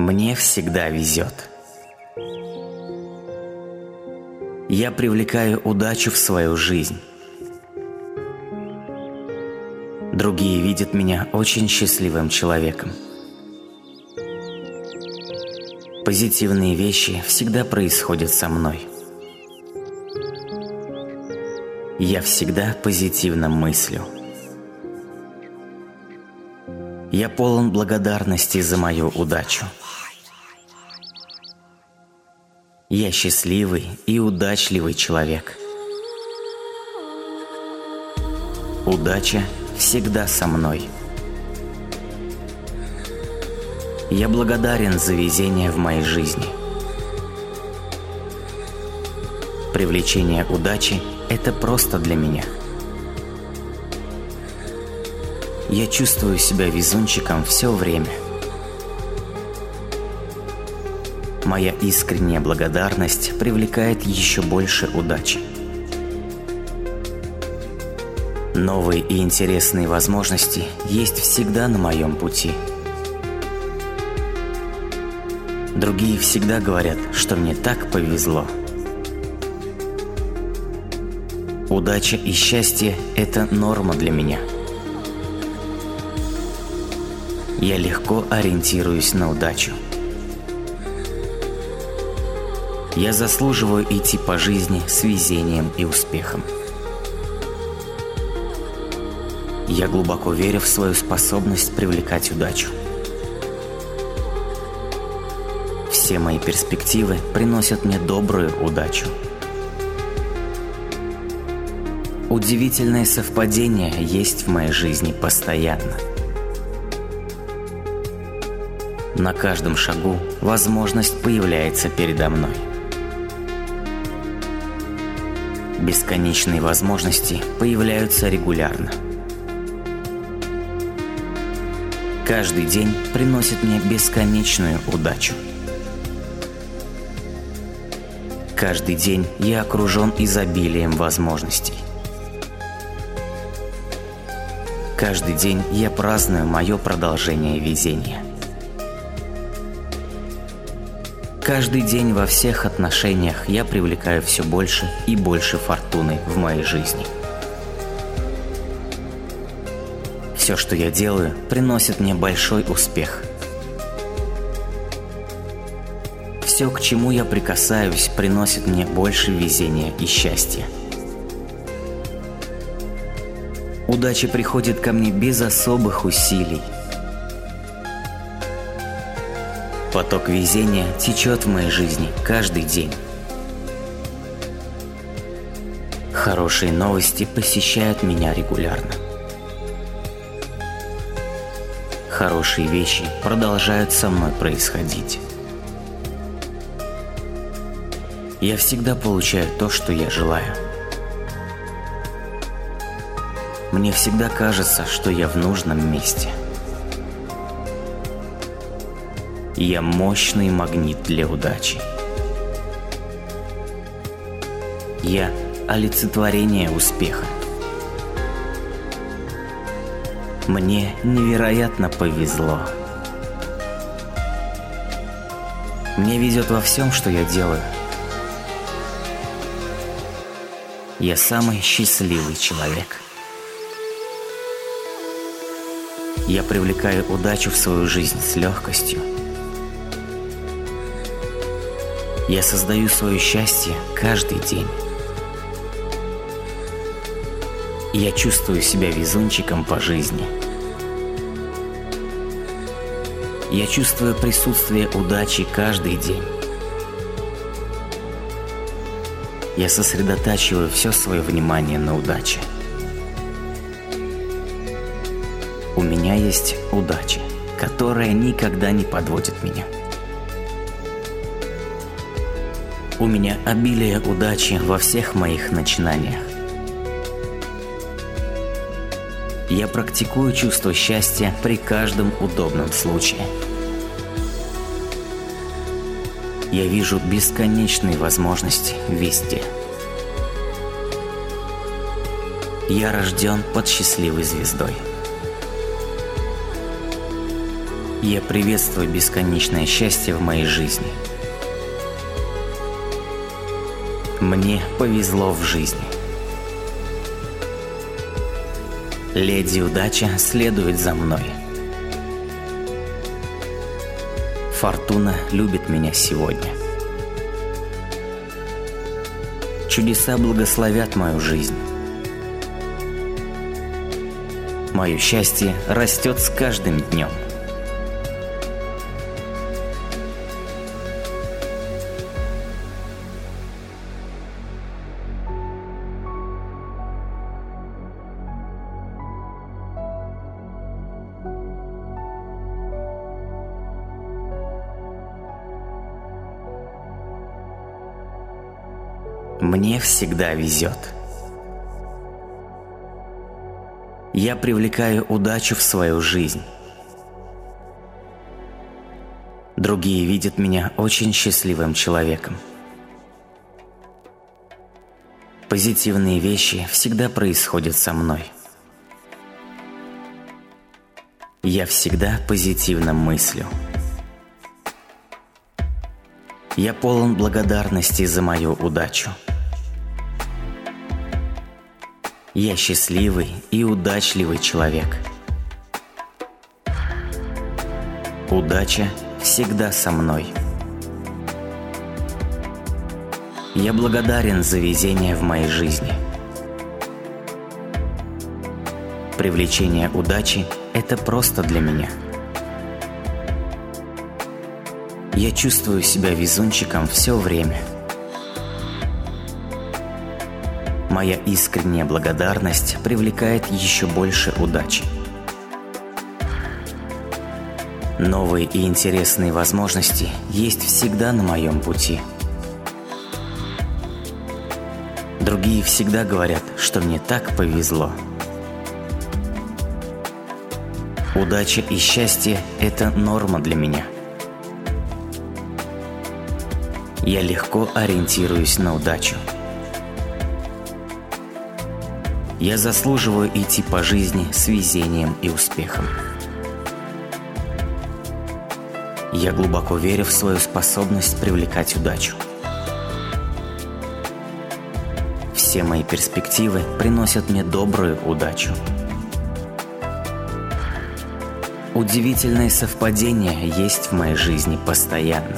Мне всегда везет. Я привлекаю удачу в свою жизнь. Другие видят меня очень счастливым человеком. Позитивные вещи всегда происходят со мной. Я всегда позитивно мыслю. Я полон благодарности за мою удачу. Я счастливый и удачливый человек. Удача всегда со мной. Я благодарен за везение в моей жизни. Привлечение удачи – это просто для меня. Я чувствую себя везунчиком все время. Моя искренняя благодарность привлекает еще больше удачи. Новые и интересные возможности есть всегда на моем пути. Другие всегда говорят, что мне так повезло. Удача и счастье – это норма для меня. Я легко ориентируюсь на удачу. Я заслуживаю идти по жизни с везением и успехом. Я глубоко верю в свою способность привлекать удачу. Все мои перспективы приносят мне добрую удачу. Удивительное совпадение есть в моей жизни постоянно. На каждом шагу возможность появляется передо мной. Бесконечные возможности появляются регулярно – Каждый день приносит мне бесконечную удачу. Каждый день я окружен изобилием возможностей. Каждый день я праздную мое продолжение везения. Каждый день во всех отношениях я привлекаю все больше и больше фортуны в моей жизни – Все, что я делаю, приносит мне большой успех. Все, к чему я прикасаюсь, приносит мне больше везения и счастья. Удача приходит ко мне без особых усилий. Поток везения течет в моей жизни каждый день. Хорошие новости посещают меня регулярно. хорошие вещи продолжают со мной происходить. Я всегда получаю то, что я желаю. Мне всегда кажется, что я в нужном месте. Я мощный магнит для удачи. Я олицетворение успеха. Мне невероятно повезло. Мне везет во всем, что я делаю. Я самый счастливый человек. Я привлекаю удачу в свою жизнь с легкостью. Я создаю свое счастье каждый день. Я чувствую себя везунчиком по жизни. Я чувствую присутствие удачи каждый день. Я сосредотачиваю все свое внимание на удаче. У меня есть удача, которая никогда не подводит меня. У меня обилие удачи во всех моих начинаниях. Я практикую чувство счастья при каждом удобном случае. Я вижу бесконечные возможности везде. Я рожден под счастливой звездой. Я приветствую бесконечное счастье в моей жизни. Мне повезло в жизни. Леди Удача следует за мной. Фортуна любит меня сегодня. Чудеса благословят мою жизнь. Мое счастье растет с каждым днем. Мне всегда везет. Я привлекаю удачу в свою жизнь. Другие видят меня очень счастливым человеком. Позитивные вещи всегда происходят со мной. Я всегда позитивно мыслю. Я полон благодарности за мою удачу. Я счастливый и удачливый человек. Удача всегда со мной. Я благодарен за везение в моей жизни. Привлечение удачи – это просто для меня. Я чувствую себя везунчиком все время – Моя искренняя благодарность привлекает еще больше удачи. Новые и интересные возможности есть всегда на моем пути. Другие всегда говорят, что мне так повезло. Удача и счастье – это норма для меня. Я легко ориентируюсь на удачу. Я заслуживаю идти по жизни с везением и успехом. Я глубоко верю в свою способность привлекать удачу. Все мои перспективы приносят мне добрую удачу. Удивительные совпадения есть в моей жизни постоянно.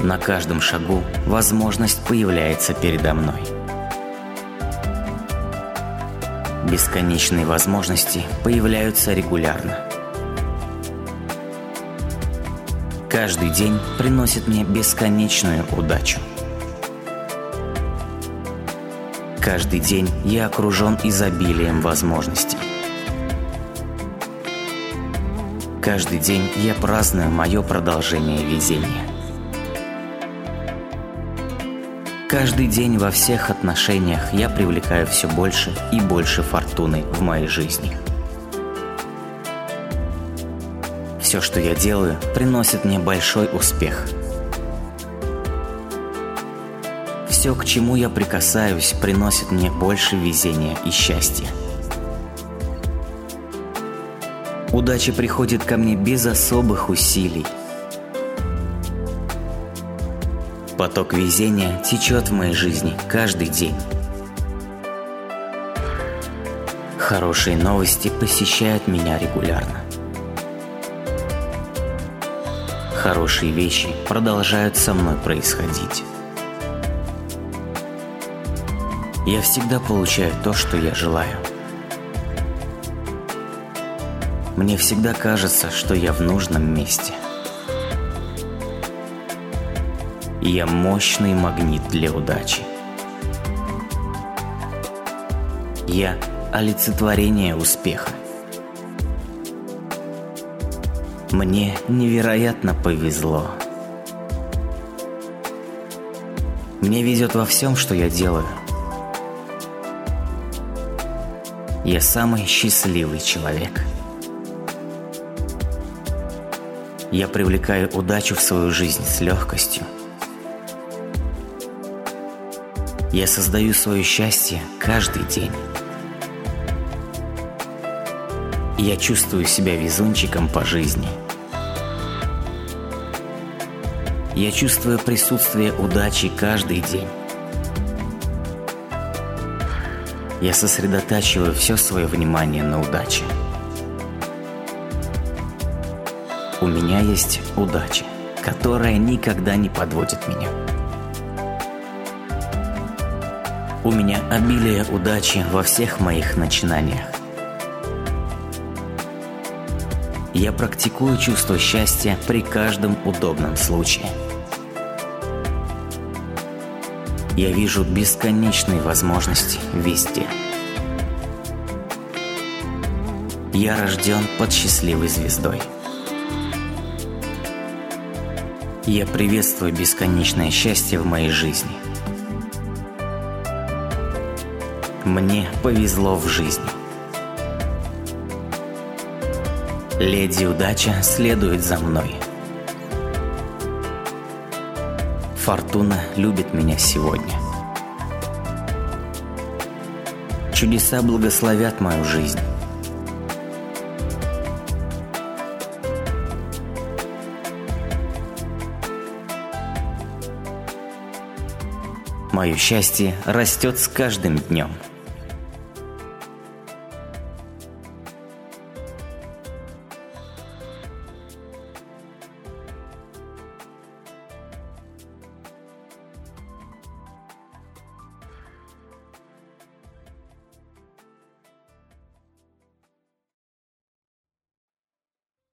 На каждом шагу возможность появляется передо мной – Бесконечные возможности появляются регулярно. Каждый день приносит мне бесконечную удачу. Каждый день я окружен изобилием возможностей. Каждый день я праздную мое продолжение везения. Каждый день во всех отношениях я привлекаю все больше и больше фортуны в моей жизни. Все, что я делаю, приносит мне большой успех. Все, к чему я прикасаюсь, приносит мне больше везения и счастья. Удача приходит ко мне без особых усилий – Поток везения течет в моей жизни каждый день. Хорошие новости посещают меня регулярно. Хорошие вещи продолжают со мной происходить. Я всегда получаю то, что я желаю. Мне всегда кажется, что я в нужном месте – Я мощный магнит для удачи. Я олицетворение успеха. Мне невероятно повезло. Мне везет во всем, что я делаю. Я самый счастливый человек. Я привлекаю удачу в свою жизнь с легкостью – Я создаю свое счастье каждый день. Я чувствую себя везунчиком по жизни. Я чувствую присутствие удачи каждый день. Я сосредотачиваю все свое внимание на удаче. У меня есть удача, которая никогда не подводит меня. У меня обилие удачи во всех моих начинаниях. Я практикую чувство счастья при каждом удобном случае. Я вижу бесконечные возможности везде. Я рожден под счастливой звездой. Я приветствую бесконечное счастье в моей жизни. Мне повезло в жизни. Леди Удача следует за мной. Фортуна любит меня сегодня. Чудеса благословят мою жизнь. Мое счастье растет с каждым днем –